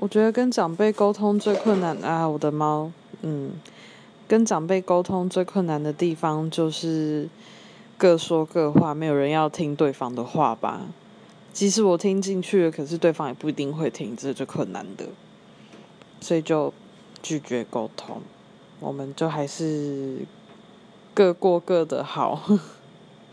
我觉得跟长辈沟通最困难啊！我的猫，嗯，跟长辈沟通最困难的地方就是各说各话，没有人要听对方的话吧？即使我听进去了，可是对方也不一定会听，这就困难的，所以就拒绝沟通，我们就还是各过各的好。